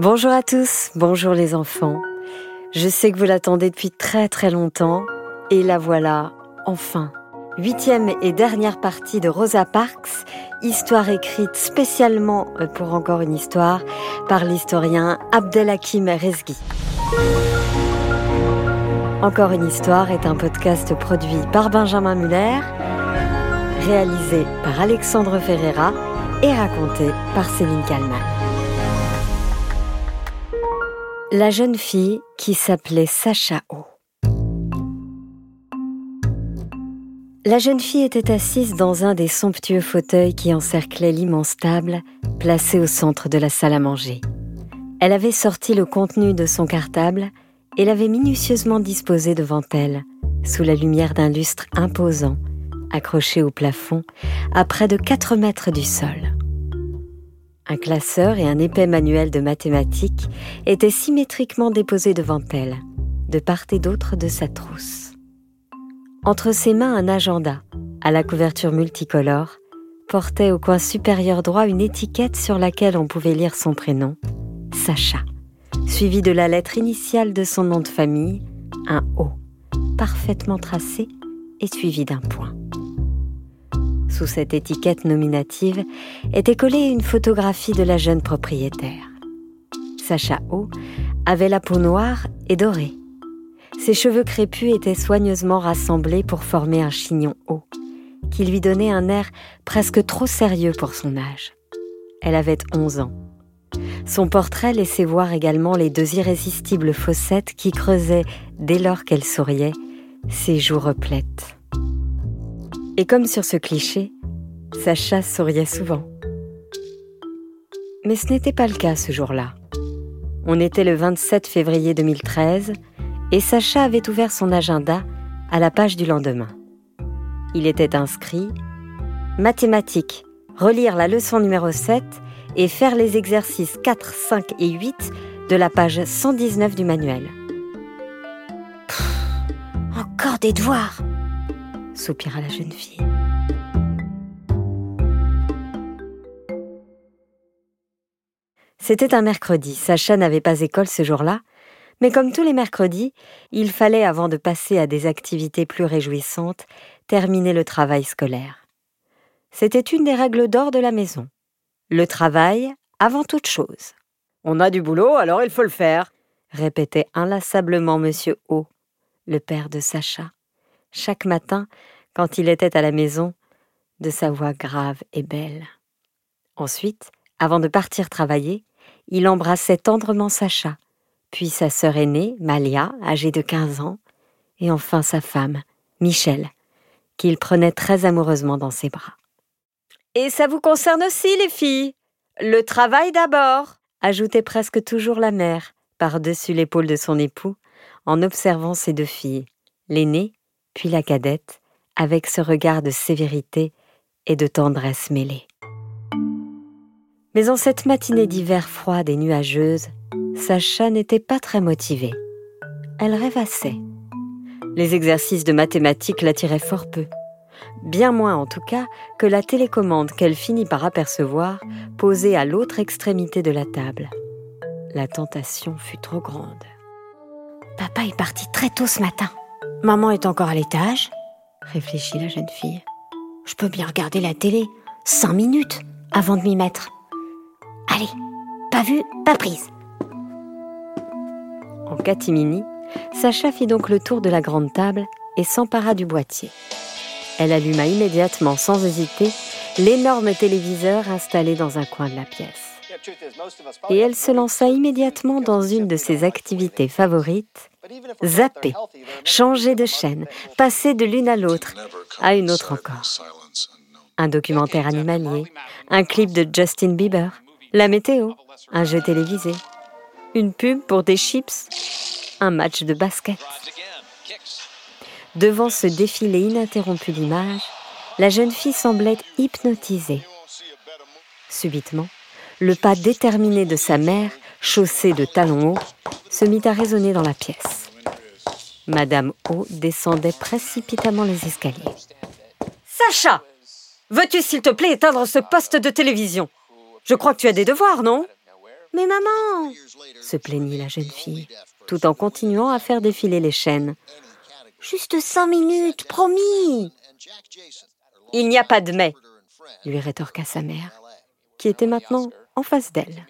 Bonjour à tous, bonjour les enfants. Je sais que vous l'attendez depuis très très longtemps et la voilà enfin. Huitième et dernière partie de Rosa Parks, histoire écrite spécialement euh, pour encore une histoire par l'historien Abdelhakim Rezghi. Encore une histoire est un podcast produit par Benjamin Muller, réalisé par Alexandre Ferreira et raconté par Céline Kalman. La jeune fille qui s'appelait Sacha O. La jeune fille était assise dans un des somptueux fauteuils qui encerclaient l'immense table placée au centre de la salle à manger. Elle avait sorti le contenu de son cartable et l'avait minutieusement disposé devant elle, sous la lumière d'un lustre imposant, accroché au plafond, à près de 4 mètres du sol. Un classeur et un épais manuel de mathématiques étaient symétriquement déposés devant elle, de part et d'autre de sa trousse. Entre ses mains, un agenda, à la couverture multicolore, portait au coin supérieur droit une étiquette sur laquelle on pouvait lire son prénom, Sacha, suivi de la lettre initiale de son nom de famille, un O, parfaitement tracé et suivi d'un point. Sous cette étiquette nominative était collée une photographie de la jeune propriétaire. Sacha O avait la peau noire et dorée. Ses cheveux crépus étaient soigneusement rassemblés pour former un chignon haut, qui lui donnait un air presque trop sérieux pour son âge. Elle avait 11 ans. Son portrait laissait voir également les deux irrésistibles fossettes qui creusaient, dès lors qu'elle souriait, ses joues replètes. Et comme sur ce cliché, Sacha souriait souvent. Mais ce n'était pas le cas ce jour-là. On était le 27 février 2013 et Sacha avait ouvert son agenda à la page du lendemain. Il était inscrit Mathématiques, relire la leçon numéro 7 et faire les exercices 4, 5 et 8 de la page 119 du manuel. encore des devoirs soupira la jeune fille. C'était un mercredi. Sacha n'avait pas école ce jour-là, mais comme tous les mercredis, il fallait, avant de passer à des activités plus réjouissantes, terminer le travail scolaire. C'était une des règles d'or de la maison. Le travail avant toute chose. On a du boulot, alors il faut le faire, répétait inlassablement Monsieur O, le père de Sacha chaque matin quand il était à la maison, de sa voix grave et belle. Ensuite, avant de partir travailler, il embrassait tendrement Sacha, puis sa sœur aînée, Malia, âgée de 15 ans, et enfin sa femme, Michel, qu'il prenait très amoureusement dans ses bras. Et ça vous concerne aussi, les filles Le travail d'abord ajoutait presque toujours la mère, par-dessus l'épaule de son époux, en observant ses deux filles, l'aînée puis la cadette, avec ce regard de sévérité et de tendresse mêlée. Mais en cette matinée d'hiver froide et nuageuse, Sacha n'était pas très motivée. Elle rêvassait. Les exercices de mathématiques l'attiraient fort peu, bien moins en tout cas que la télécommande qu'elle finit par apercevoir posée à l'autre extrémité de la table. La tentation fut trop grande. Papa est parti très tôt ce matin, Maman est encore à l'étage, réfléchit la jeune fille. Je peux bien regarder la télé cinq minutes avant de m'y mettre. Allez, pas vu, pas prise. En catimini, Sacha fit donc le tour de la grande table et s'empara du boîtier. Elle alluma immédiatement, sans hésiter, l'énorme téléviseur installé dans un coin de la pièce. Et elle se lança immédiatement dans une de ses activités favorites, zapper, changer de chaîne, passer de l'une à l'autre, à une autre encore. Un documentaire animalier, un clip de Justin Bieber, la météo, un jeu télévisé, une pub pour des chips, un match de basket. Devant ce défilé ininterrompu d'images, la jeune fille semblait hypnotisée. Subitement, le pas déterminé de sa mère, chaussée de talons hauts, se mit à résonner dans la pièce. Madame O descendait précipitamment les escaliers. Sacha Veux-tu s'il te plaît éteindre ce poste de télévision? Je crois que tu as des devoirs, non? Mais maman se plaignit la jeune fille, tout en continuant à faire défiler les chaînes. Juste cinq minutes, promis Il n'y a pas de mais, lui rétorqua sa mère, qui était maintenant en face d'elle.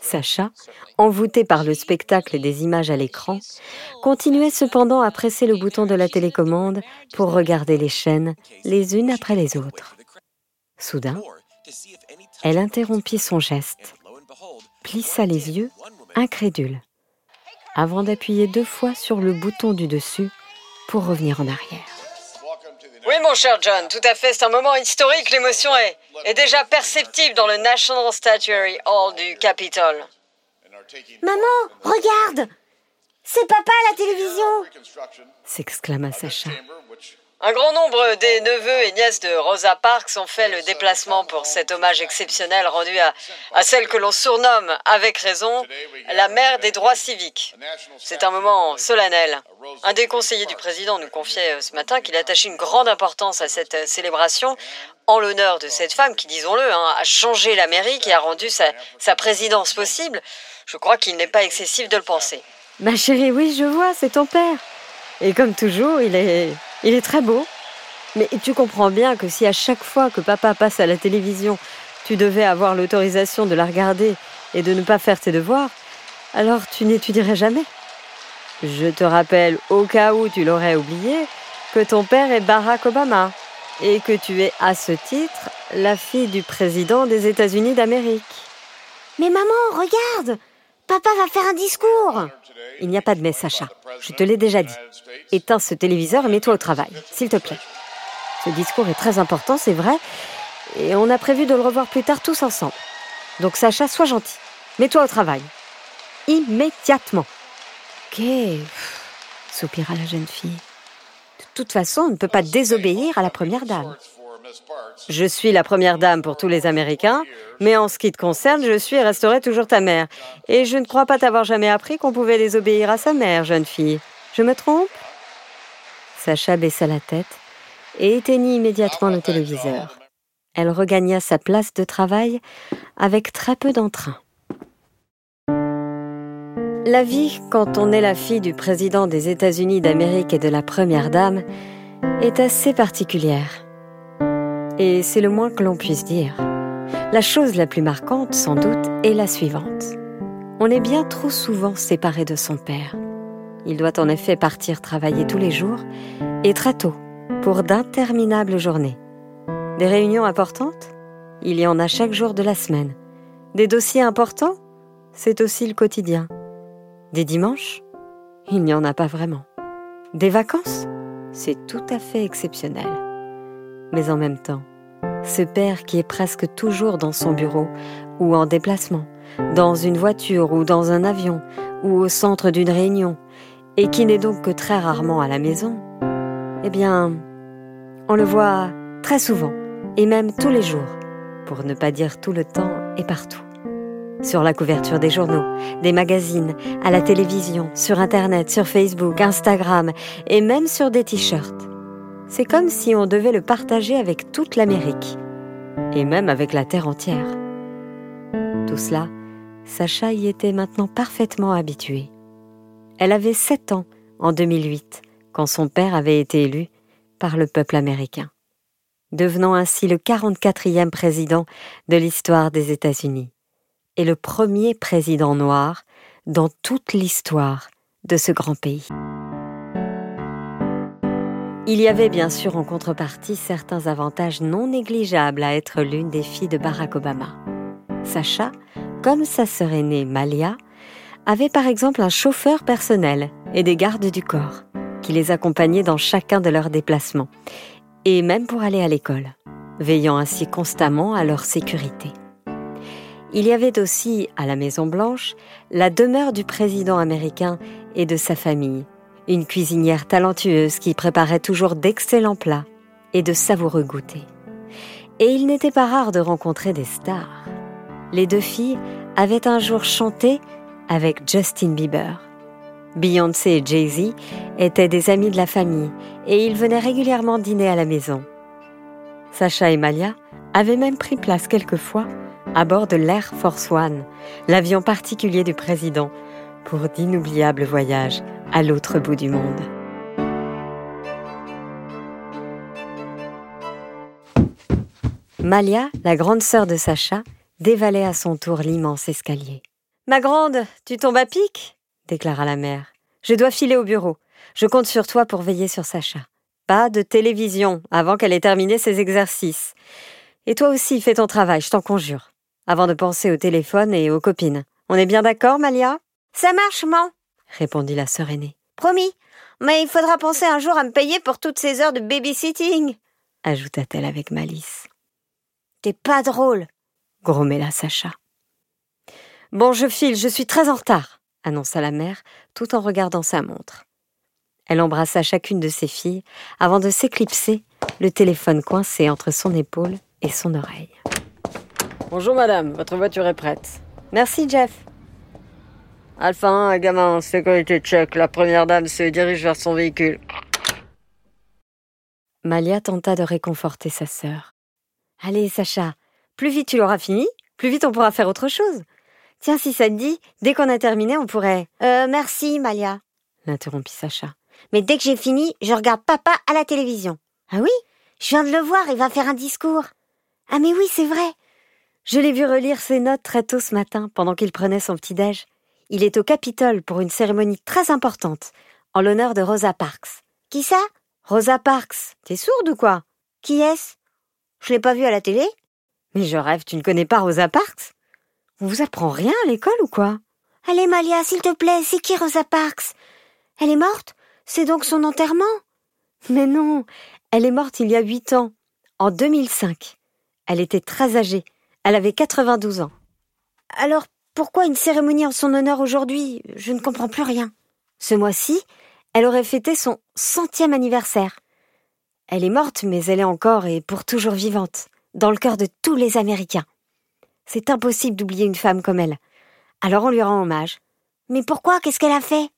Sacha, envoûté par le spectacle et des images à l'écran, continuait cependant à presser le bouton de la télécommande pour regarder les chaînes les unes après les autres. Soudain, elle interrompit son geste, plissa les yeux, incrédule, avant d'appuyer deux fois sur le bouton du dessus pour revenir en arrière. Oui, mon cher John, tout à fait. C'est un moment historique. L'émotion est, est déjà perceptible dans le National Statuary Hall du Capitole. Maman, regarde C'est papa à la télévision s'exclama Sacha. Un grand nombre des neveux et nièces de Rosa Parks ont fait le déplacement pour cet hommage exceptionnel rendu à, celle que l'on surnomme, avec raison, la mère des droits civiques. C'est un moment solennel. Un des conseillers du président nous confiait euh, ce matin qu'il attachait une grande importance à cette euh, célébration en l'honneur de cette femme qui, disons-le, hein, a changé l'Amérique et a rendu sa présidence possible. Je crois qu'il n'est pas excessif de le penser. Ma chérie, oui, je vois, c'est ton père. Et comme toujours, il est il est très beau. Mais tu comprends bien que si à chaque fois que papa passe à la télévision, tu devais avoir l'autorisation de la regarder et de ne pas faire tes devoirs, alors tu n'étudierais jamais. Je te rappelle, au cas où tu l'aurais oublié, que ton père est Barack Obama et que tu es à ce titre la fille du président des États-Unis d'Amérique. Mais maman, regarde Papa va faire un discours Il n'y a pas de mais, Sacha. Je te l'ai déjà dit. Éteins ce téléviseur et mets-toi au travail, s'il te plaît. Ce discours est très important, c'est vrai, et on a prévu de le revoir plus tard tous ensemble. Donc Sacha, sois gentil. Mets-toi au travail. Immédiatement. Ok, soupira la jeune fille. De toute façon, on ne peut pas désobéir à la première dame. Je suis la première dame pour tous les Américains, mais en ce qui te concerne, je suis et resterai toujours ta mère. Et je ne crois pas t'avoir jamais appris qu'on pouvait désobéir à sa mère, jeune fille. Je me trompe? Sacha baissa la tête et éteignit immédiatement le téléviseur. Elle regagna sa place de travail avec très peu d'entrain. La vie, quand on est la fille du président des États-Unis d'Amérique et de la première dame, est assez particulière. Et c'est le moins que l'on puisse dire. La chose la plus marquante, sans doute, est la suivante. On est bien trop souvent séparé de son père. Il doit en effet partir travailler tous les jours, et très tôt, pour d'interminables journées. Des réunions importantes? Il y en a chaque jour de la semaine. Des dossiers importants? C'est aussi le quotidien. Des dimanches? Il n'y en a pas vraiment. Des vacances? C'est tout à fait exceptionnel. Mais en même temps, ce père qui est presque toujours dans son bureau ou en déplacement, dans une voiture ou dans un avion ou au centre d'une réunion, et qui n'est donc que très rarement à la maison, eh bien, on le voit très souvent, et même tous les jours, pour ne pas dire tout le temps et partout. Sur la couverture des journaux, des magazines, à la télévision, sur Internet, sur Facebook, Instagram, et même sur des t-shirts. C'est comme si on devait le partager avec toute l'Amérique, et même avec la Terre entière. Tout cela, Sacha y était maintenant parfaitement habituée. Elle avait 7 ans en 2008, quand son père avait été élu par le peuple américain, devenant ainsi le 44e président de l'histoire des États-Unis et le premier président noir dans toute l'histoire de ce grand pays. Il y avait bien sûr en contrepartie certains avantages non négligeables à être l'une des filles de Barack Obama. Sacha, comme sa sœur aînée Malia, avait par exemple un chauffeur personnel et des gardes du corps qui les accompagnaient dans chacun de leurs déplacements, et même pour aller à l'école, veillant ainsi constamment à leur sécurité. Il y avait aussi, à la Maison Blanche, la demeure du président américain et de sa famille, une cuisinière talentueuse qui préparait toujours d'excellents plats et de savoureux goûters. Et il n'était pas rare de rencontrer des stars. Les deux filles avaient un jour chanté avec Justin Bieber. Beyoncé et Jay-Z étaient des amis de la famille et ils venaient régulièrement dîner à la maison. Sacha et Malia avaient même pris place quelquefois à bord de l'Air Force One, l'avion particulier du président, pour d'inoubliables voyages à l'autre bout du monde. Malia, la grande sœur de Sacha, dévalait à son tour l'immense escalier. Ma grande, tu tombes à pic déclara la mère. Je dois filer au bureau. Je compte sur toi pour veiller sur Sacha. Pas de télévision avant qu'elle ait terminé ses exercices. Et toi aussi, fais ton travail, je t'en conjure. Avant de penser au téléphone et aux copines. On est bien d'accord, Malia? Ça marche, maman répondit la sœur aînée. Promis. Mais il faudra penser un jour à me payer pour toutes ces heures de babysitting, ajouta-t-elle avec malice. T'es pas drôle, grommela Sacha. Bon, je file, je suis très en retard, annonça la mère, tout en regardant sa montre. Elle embrassa chacune de ses filles avant de s'éclipser, le téléphone coincé entre son épaule et son oreille. Bonjour madame, votre voiture est prête. Merci Jeff. Alpha 1, gamin, sécurité check, la première dame se dirige vers son véhicule. Malia tenta de réconforter sa sœur. Allez, Sacha, plus vite tu l'auras fini, plus vite on pourra faire autre chose. Tiens, si ça te dit, dès qu'on a terminé, on pourrait. Euh, merci, Malia, l'interrompit Sacha. Mais dès que j'ai fini, je regarde papa à la télévision. Ah oui? Je viens de le voir, il va faire un discours. Ah mais oui, c'est vrai. Je l'ai vu relire ses notes très tôt ce matin, pendant qu'il prenait son petit-déj. Il est au Capitole pour une cérémonie très importante, en l'honneur de Rosa Parks. Qui ça? Rosa Parks. T'es sourde ou quoi? Qui est-ce? Je l'ai pas vu à la télé Mais je rêve, tu ne connais pas Rosa Parks? On vous apprend rien à l'école ou quoi? Allez, Malia, s'il te plaît, c'est qui Rosa Parks? Elle est morte? C'est donc son enterrement? Mais non, elle est morte il y a huit ans, en 2005. Elle était très âgée. Elle avait 92 ans. Alors pourquoi une cérémonie en son honneur aujourd'hui? Je ne comprends plus rien. Ce mois-ci, elle aurait fêté son centième anniversaire. Elle est morte, mais elle est encore et pour toujours vivante, dans le cœur de tous les Américains. C'est impossible d'oublier une femme comme elle. Alors on lui rend hommage. Mais pourquoi? Qu'est-ce qu'elle a fait?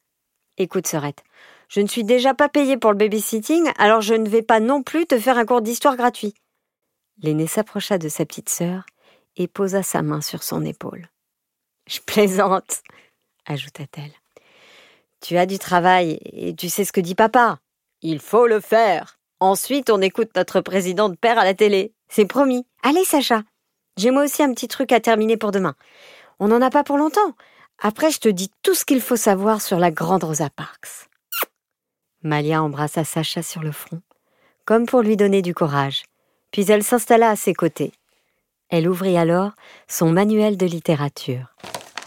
Écoute, Sorette, je ne suis déjà pas payée pour le babysitting, alors je ne vais pas non plus te faire un cours d'histoire gratuit. L'aîné s'approcha de sa petite sœur et posa sa main sur son épaule. Je plaisante, ajouta-t-elle. Tu as du travail et tu sais ce que dit papa. Il faut le faire. Ensuite, on écoute notre président de père à la télé. C'est promis. Allez, Sacha. J'ai moi aussi un petit truc à terminer pour demain. On n'en a pas pour longtemps. Après, je te dis tout ce qu'il faut savoir sur la grande Rosa Parks. Malia embrassa Sacha sur le front, comme pour lui donner du courage, puis elle s'installa à ses côtés. Elle ouvrit alors son manuel de littérature.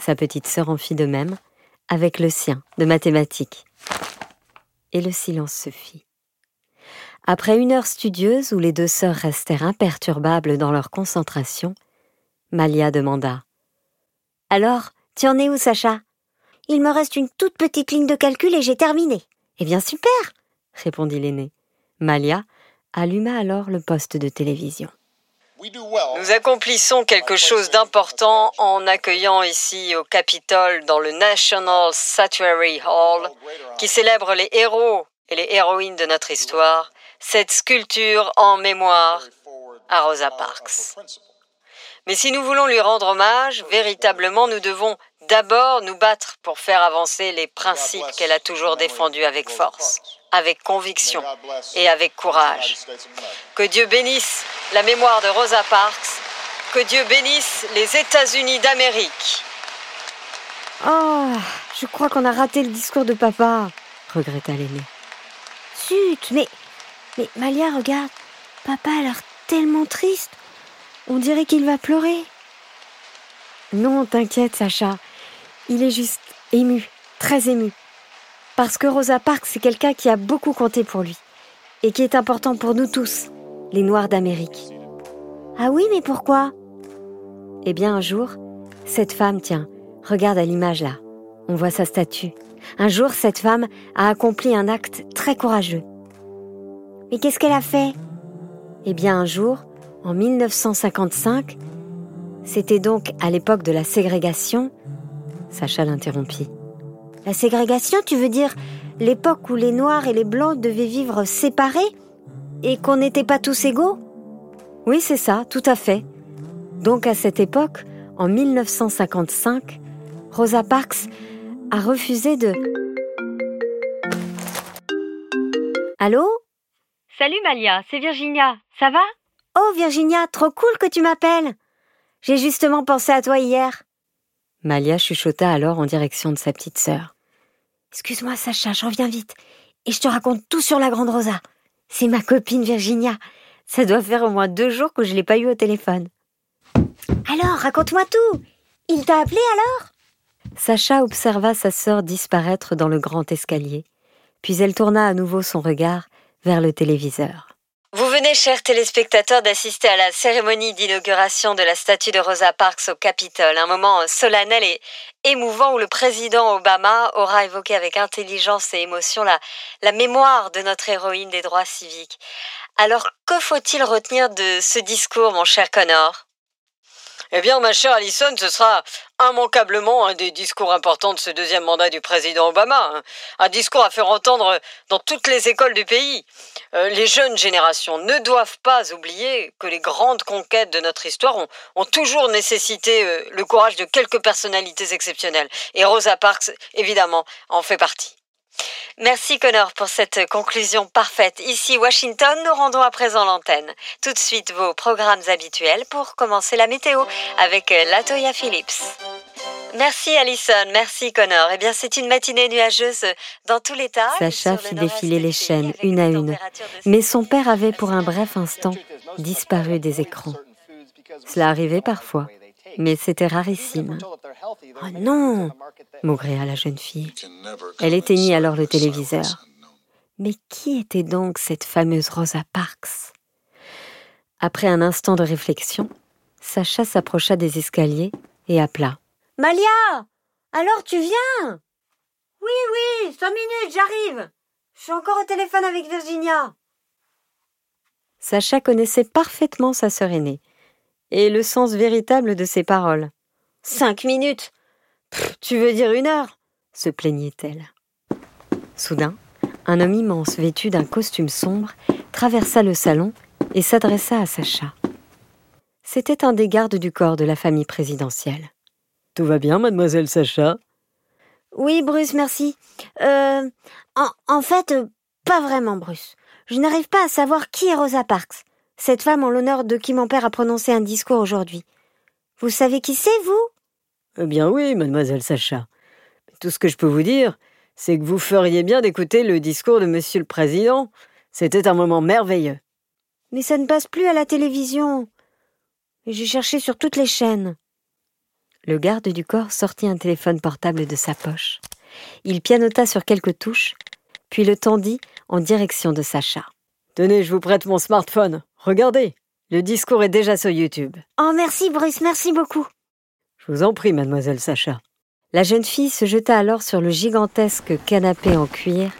Sa petite sœur en fit de même, avec le sien de mathématiques. Et le silence se fit. Après une heure studieuse où les deux sœurs restèrent imperturbables dans leur concentration, Malia demanda Alors, tu en es où, Sacha? Il me reste une toute petite ligne de calcul et j'ai terminé. Eh bien, super répondit l'aîné. Malia alluma alors le poste de télévision. Nous accomplissons quelque chose d'important en accueillant ici au Capitole, dans le National Statuary Hall, qui célèbre les héros et les héroïnes de notre histoire, cette sculpture en mémoire à Rosa Parks. Mais si nous voulons lui rendre hommage, véritablement, nous devons d'abord nous battre pour faire avancer les principes qu'elle a toujours défendus avec force avec conviction et avec courage. Que Dieu bénisse la mémoire de Rosa Parks, que Dieu bénisse les États-Unis d'Amérique. Oh, je crois qu'on a raté le discours de papa, regretta l'aîné. Zut, mais, mais Malia, regarde, papa a l'air tellement triste. On dirait qu'il va pleurer. Non, t'inquiète, Sacha. Il est juste ému, très ému. Parce que Rosa Parks, c'est quelqu'un qui a beaucoup compté pour lui. Et qui est important pour nous tous, les Noirs d'Amérique. Ah oui, mais pourquoi? Eh bien, un jour, cette femme, tiens, regarde à l'image là. On voit sa statue. Un jour, cette femme a accompli un acte très courageux. Mais qu'est-ce qu'elle a fait? Eh bien, un jour, en 1955, c'était donc à l'époque de la ségrégation, Sacha l'interrompit. La ségrégation, tu veux dire l'époque où les Noirs et les Blancs devaient vivre séparés et qu'on n'était pas tous égaux? Oui, c'est ça, tout à fait. Donc à cette époque, en 1955, Rosa Parks a refusé de... Allô? Salut Malia, c'est Virginia, ça va? Oh Virginia, trop cool que tu m'appelles. J'ai justement pensé à toi hier. Malia chuchota alors en direction de sa petite sœur. Excuse-moi Sacha, je reviens vite. Et je te raconte tout sur la grande Rosa. C'est ma copine Virginia. Ça doit faire au moins deux jours que je l'ai pas eu au téléphone. Alors, raconte-moi tout. Il t'a appelé alors? Sacha observa sa sœur disparaître dans le grand escalier, puis elle tourna à nouveau son regard vers le téléviseur. Venez, chers téléspectateurs, d'assister à la cérémonie d'inauguration de la statue de Rosa Parks au Capitole, un moment solennel et émouvant où le président Obama aura évoqué avec intelligence et émotion la, la mémoire de notre héroïne des droits civiques. Alors, que faut-il retenir de ce discours, mon cher Connor? Eh bien, ma chère Allison, ce sera immanquablement un des discours importants de ce deuxième mandat du président Obama. Hein. Un discours à faire entendre dans toutes les écoles du pays. Euh, les jeunes générations ne doivent pas oublier que les grandes conquêtes de notre histoire ont, toujours nécessité euh, le courage de quelques personnalités exceptionnelles. Et Rosa Parks, évidemment, en fait partie. Merci Connor pour cette conclusion parfaite. Ici Washington, nous rendons à présent l'antenne. Tout de suite vos programmes habituels pour commencer la météo avec Latoya Phillips. Merci Alison, merci Connor. Eh bien, c'est une matinée nuageuse dans tout l'État. Sacha fit défiler les chaînes une à une, mais son père avait pour un bref instant disparu des écrans. Cela arrivait parfois mais c'était rarissime. Oh non maugréa la jeune fille. Elle éteignit alors le téléviseur. Mais qui était donc cette fameuse Rosa Parks? Après un instant de réflexion, Sacha s'approcha des escaliers et appela. Malia Alors tu viens? Oui, oui, cinq minutes, j'arrive Je suis encore au téléphone avec Virginia. Sacha connaissait parfaitement sa sœur aînée et le sens véritable de ses paroles. Cinq minutes Tu veux dire une heure se plaignait-elle. Soudain, un homme immense vêtu d'un costume sombre traversa le salon et s'adressa à Sacha. C'était un des gardes du corps de la famille présidentielle. Tout va bien, mademoiselle Sacha? Oui, Bruce, merci. Euh, en, en fait, pas vraiment, Bruce. Je n'arrive pas à savoir qui est Rosa Parks cette femme en l'honneur de qui mon père a prononcé un discours aujourd'hui. Vous savez qui c'est, vous? Eh bien oui, mademoiselle Sacha. Tout ce que je peux vous dire, c'est que vous feriez bien d'écouter le discours de monsieur le président. C'était un moment merveilleux. Mais ça ne passe plus à la télévision. J'ai cherché sur toutes les chaînes. Le garde du corps sortit un téléphone portable de sa poche. Il pianota sur quelques touches, puis le tendit en direction de Sacha. Tenez, je vous prête mon smartphone. Regardez, le discours est déjà sur YouTube. Oh, merci Bruce, merci beaucoup. Je vous en prie, mademoiselle Sacha. La jeune fille se jeta alors sur le gigantesque canapé en cuir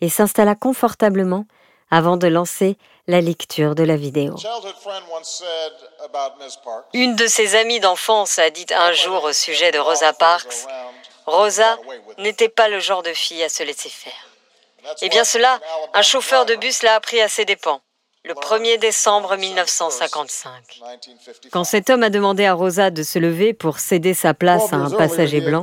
et s'installa confortablement avant de lancer la lecture de la vidéo. Une de ses amies d'enfance a dit un jour au sujet de Rosa Parks, Rosa n'était pas le genre de fille à se laisser faire. Eh bien cela, un chauffeur de bus l'a appris à ses dépens le 1er décembre 1955. Quand cet homme a demandé à Rosa de se lever pour céder sa place à un passager blanc,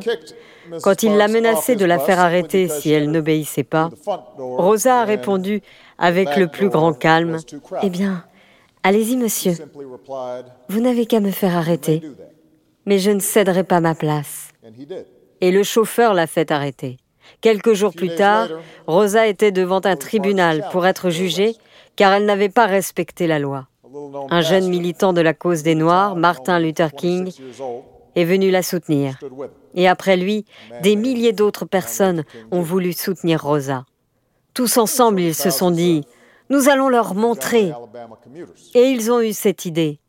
quand il l'a menacé de la faire arrêter si elle n'obéissait pas, Rosa a répondu avec le plus grand calme, Eh bien, allez-y monsieur, vous n'avez qu'à me faire arrêter, mais je ne céderai pas ma place. Et le chauffeur l'a fait arrêter. Quelques jours plus tard, Rosa était devant un tribunal pour être jugée car elle n'avait pas respecté la loi. Un jeune militant de la cause des Noirs, Martin Luther King, est venu la soutenir. Et après lui, des milliers d'autres personnes ont voulu soutenir Rosa. Tous ensemble, ils se sont dit, nous allons leur montrer. Et ils ont eu cette idée.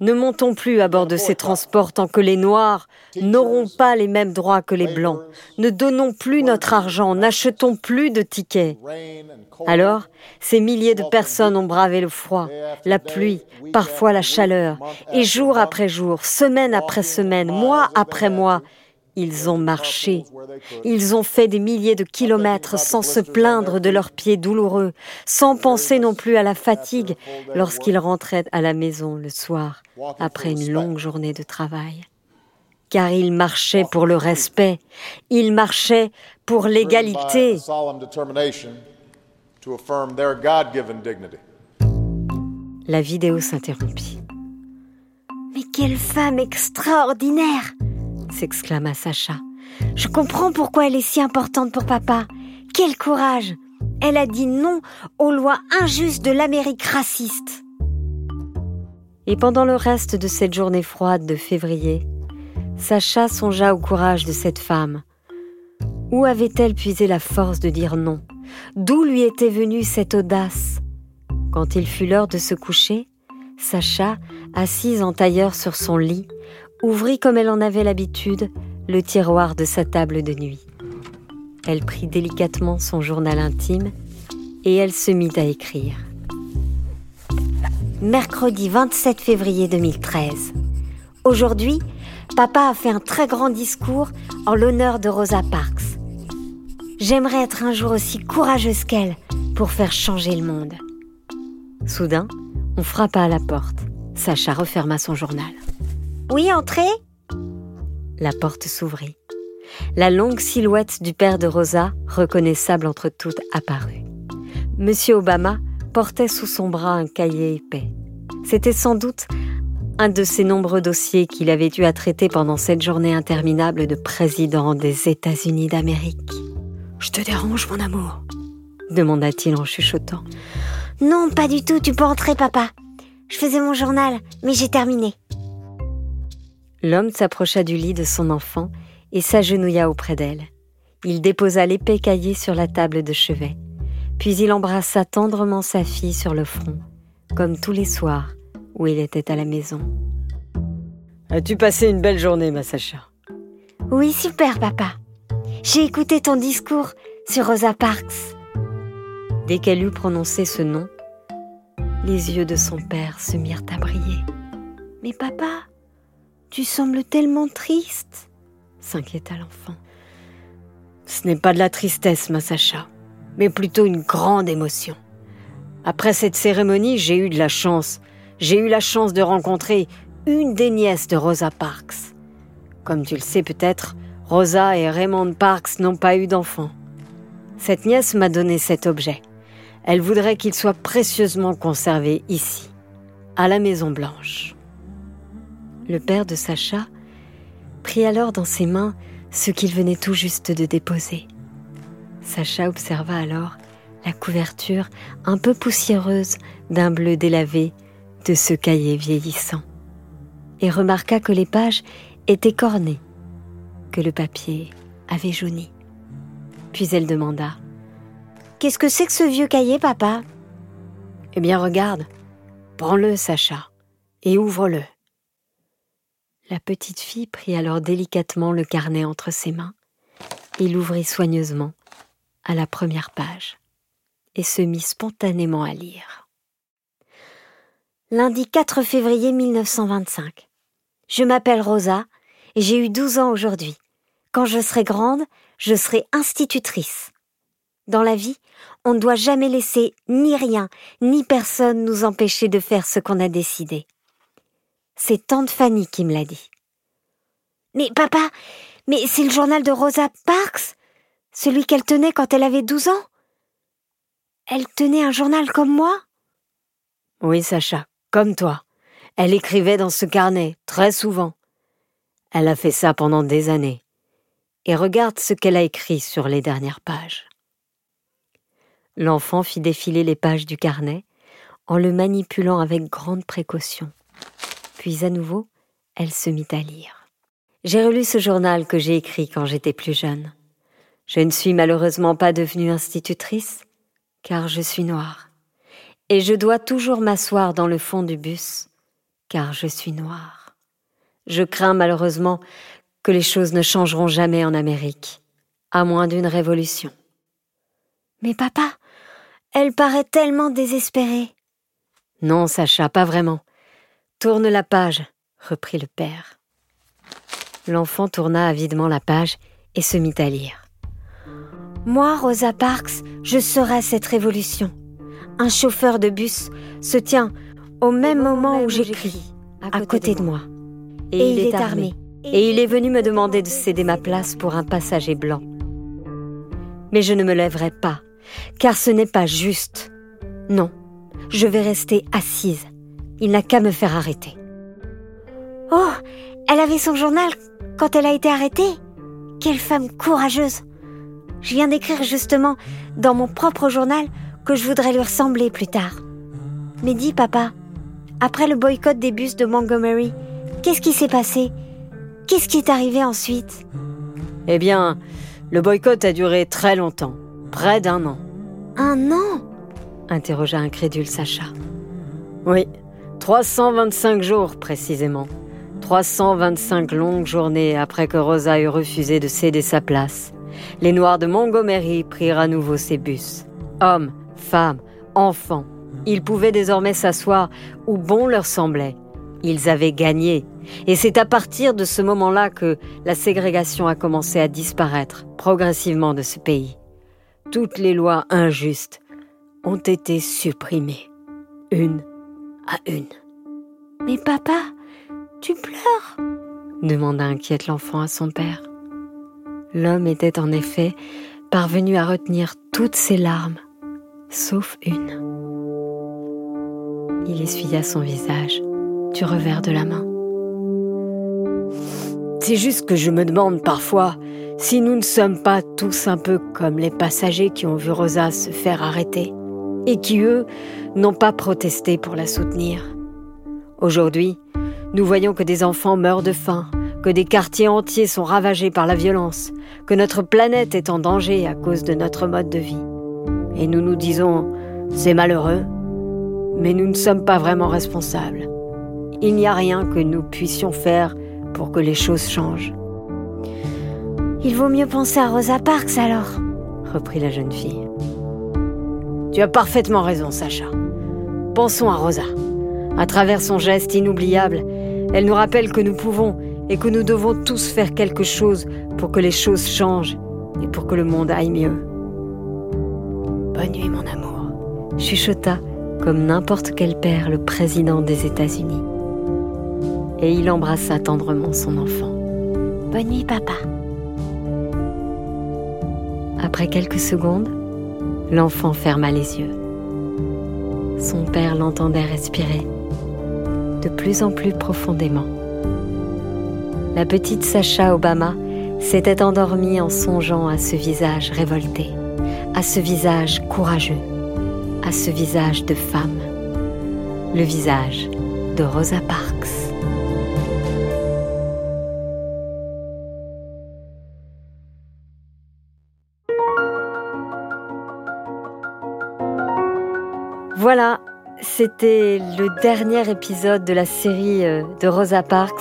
Ne montons plus à bord de ces transports tant que les Noirs n'auront pas les mêmes droits que les Blancs. Ne donnons plus notre argent, n'achetons plus de tickets. Alors, ces milliers de personnes ont bravé le froid, la pluie, parfois la chaleur, et jour après jour, semaine après semaine, mois après mois, Ils ont marché, ils ont fait des milliers de kilomètres sans se plaindre de leurs pieds douloureux, sans penser non plus à la fatigue lorsqu'ils rentraient à la maison le soir après une longue journée de travail. Car ils marchaient pour le respect, ils marchaient pour l'égalité. La vidéo s'interrompit. Mais quelle femme extraordinaire s'exclama Sacha. Je comprends pourquoi elle est si importante pour papa. Quel courage Elle a dit non aux lois injustes de l'Amérique raciste. Et pendant le reste de cette journée froide de février, Sacha songea au courage de cette femme. Où avait-elle puisé la force de dire non? D'où lui était venue cette audace? Quand il fut l'heure de se coucher, Sacha, assise en tailleur sur son lit, ouvrit comme elle en avait l'habitude le tiroir de sa table de nuit. Elle prit délicatement son journal intime et elle se mit à écrire. Mercredi 27 février 2013. Aujourd'hui, papa a fait un très grand discours en l'honneur de Rosa Parks. J'aimerais être un jour aussi courageuse qu'elle pour faire changer le monde. Soudain, on frappa à la porte. Sacha referma son journal. Oui, entrez La porte s'ouvrit. La longue silhouette du père de Rosa, reconnaissable entre toutes, apparut. Monsieur Obama portait sous son bras un cahier épais. C'était sans doute un de ces nombreux dossiers qu'il avait eu à traiter pendant cette journée interminable de président des États-Unis d'Amérique. Je te dérange, mon amour? demanda-t-il en chuchotant. Non, pas du tout, tu peux entrer, papa. Je faisais mon journal, mais j'ai terminé. L'homme s'approcha du lit de son enfant et s'agenouilla auprès d'elle. Il déposa l'épais cahier sur la table de chevet, puis il embrassa tendrement sa fille sur le front, comme tous les soirs où il était à la maison. As-tu passé une belle journée, ma Sacha? Oui, super, papa. J'ai écouté ton discours sur Rosa Parks. Dès qu'elle eut prononcé ce nom, les yeux de son père se mirent à briller. Mais papa, tu sembles tellement triste, s'inquiéta l'enfant. Ce n'est pas de la tristesse, ma Sacha, mais plutôt une grande émotion. Après cette cérémonie, j'ai eu de la chance. J'ai eu la chance de rencontrer une des nièces de Rosa Parks. Comme tu le sais peut-être, Rosa et Raymond Parks n'ont pas eu d'enfant. Cette nièce m'a donné cet objet. Elle voudrait qu'il soit précieusement conservé ici, à la Maison Blanche. Le père de Sacha prit alors dans ses mains ce qu'il venait tout juste de déposer. Sacha observa alors la couverture un peu poussiéreuse d'un bleu délavé de ce cahier vieillissant et remarqua que les pages étaient cornées, que le papier avait jauni. Puis elle demanda Qu'est-ce que c'est que ce vieux cahier, papa Eh bien, regarde. Prends-le, Sacha, et ouvre-le. La petite fille prit alors délicatement le carnet entre ses mains et l'ouvrit soigneusement à la première page et se mit spontanément à lire. Lundi 4 février 1925. Je m'appelle Rosa et j'ai eu 12 ans aujourd'hui. Quand je serai grande, je serai institutrice. Dans la vie, on ne doit jamais laisser ni rien, ni personne nous empêcher de faire ce qu'on a décidé. C'est tante Fanny qui me l'a dit. Mais papa, mais c'est le journal de Rosa Parks Celui qu'elle tenait quand elle avait douze ans Elle tenait un journal comme moi Oui, Sacha, comme toi. Elle écrivait dans ce carnet, très souvent. Elle a fait ça pendant des années. Et regarde ce qu'elle a écrit sur les dernières pages. L'enfant fit défiler les pages du carnet en le manipulant avec grande précaution. Puis à nouveau, elle se mit à lire. J'ai relu ce journal que j'ai écrit quand j'étais plus jeune. Je ne suis malheureusement pas devenue institutrice, car je suis noire. Et je dois toujours m'asseoir dans le fond du bus, car je suis noire. Je crains malheureusement que les choses ne changeront jamais en Amérique, à moins d'une révolution. Mais papa, elle paraît tellement désespérée. Non, Sacha, pas vraiment. Tourne la page, reprit le père. L'enfant tourna avidement la page et se mit à lire. Moi, Rosa Parks, je serai cette révolution. Un chauffeur de bus se tient au même moment où j'écris, à côté de moi. Et il est armé. Et il est venu me demander de céder ma place pour un passager blanc. Mais je ne me lèverai pas, car ce n'est pas juste. Non, je vais rester assise. Il n'a qu'à me faire arrêter. Oh, elle avait son journal quand elle a été arrêtée Quelle femme courageuse Je viens d'écrire justement dans mon propre journal que je voudrais lui ressembler plus tard. Mais dis, papa, après le boycott des bus de Montgomery, qu'est-ce qui s'est passé? Qu'est-ce qui est arrivé ensuite? Eh bien, le boycott a duré très longtemps, près d'un an. Un an? interrogea incrédule Sacha. Oui, 325 jours précisément. 325 longues journées après que Rosa eut refusé de céder sa place. Les Noirs de Montgomery prirent à nouveau ses bus. Hommes, femmes, enfants, ils pouvaient désormais s'asseoir où bon leur semblait. Ils avaient gagné. Et c'est à partir de ce moment-là que la ségrégation a commencé à disparaître progressivement de ce pays. Toutes les lois injustes ont été supprimées, une une. Mais papa, tu pleures? demanda inquiète l'enfant à son père. L'homme était en effet parvenu à retenir toutes ses larmes, sauf une. Il essuya son visage du revers de la main. C'est juste que je me demande parfois si nous ne sommes pas tous un peu comme les passagers qui ont vu Rosa se faire arrêter et qui, eux, n'ont pas protesté pour la soutenir. Aujourd'hui, nous voyons que des enfants meurent de faim, que des quartiers entiers sont ravagés par la violence, que notre planète est en danger à cause de notre mode de vie. Et nous nous disons, c'est malheureux, mais nous ne sommes pas vraiment responsables. Il n'y a rien que nous puissions faire pour que les choses changent. Il vaut mieux penser à Rosa Parks alors, reprit la jeune fille. Tu as parfaitement raison, Sacha. Pensons à Rosa. À travers son geste inoubliable, elle nous rappelle que nous pouvons et que nous devons tous faire quelque chose pour que les choses changent et pour que le monde aille mieux. Bonne nuit, mon amour, chuchota comme n'importe quel père le président des États-Unis. Et il embrassa tendrement son enfant. Bonne nuit, papa. Après quelques secondes, l'enfant ferma les yeux. Son père l'entendait respirer de plus en plus profondément. La petite Sacha Obama s'était endormie en songeant à ce visage révolté, à ce visage courageux, à ce visage de femme, le visage de Rosa Parks. Voilà, c'était le dernier épisode de la série euh, de Rosa Parks,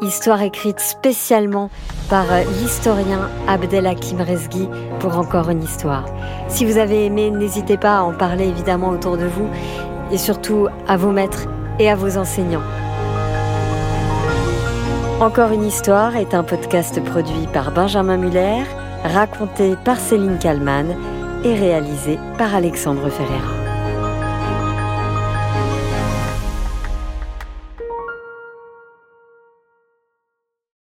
histoire écrite spécialement par euh, l'historien Abdelhakim Rezghi pour encore une histoire. Si vous avez aimé, n'hésitez pas à en parler évidemment autour de vous et surtout à vos maîtres et à vos enseignants. Encore une histoire est un podcast produit par Benjamin Muller, raconté par Céline Kallmann et réalisé par Alexandre Ferreira.